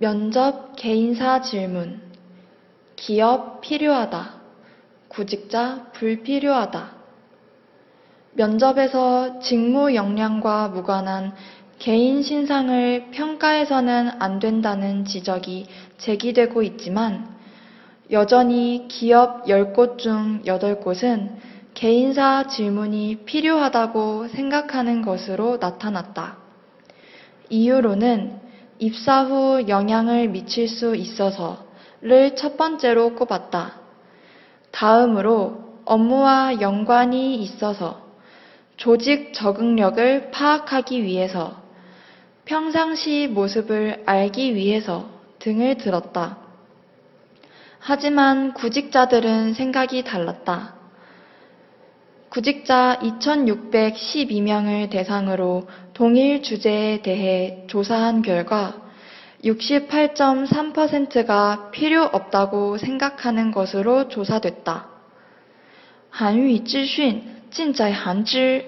면접 개인사 질문. 기업 필요하다. 구직자 불필요하다. 면접에서 직무 역량과 무관한 개인 신상을 평가해서는 안 된다는 지적이 제기되고 있지만 여전히 기업 10곳 중 8곳은 개인사 질문이 필요하다고 생각하는 것으로 나타났다. 이유로는 입사 후 영향을 미칠 수 있어서를 첫 번째로 꼽았다. 다음으로 업무와 연관이 있어서 조직 적응력을 파악하기 위해서 평상시 모습을 알기 위해서 등을 들었다. 하지만 구직자들은 생각이 달랐다. 구직자 2,612명을 대상으로 동일 주제에 대해 조사한 결과 68.3%가 필요 없다고 생각하는 것으로 조사됐다. 韩语资讯尽在韩知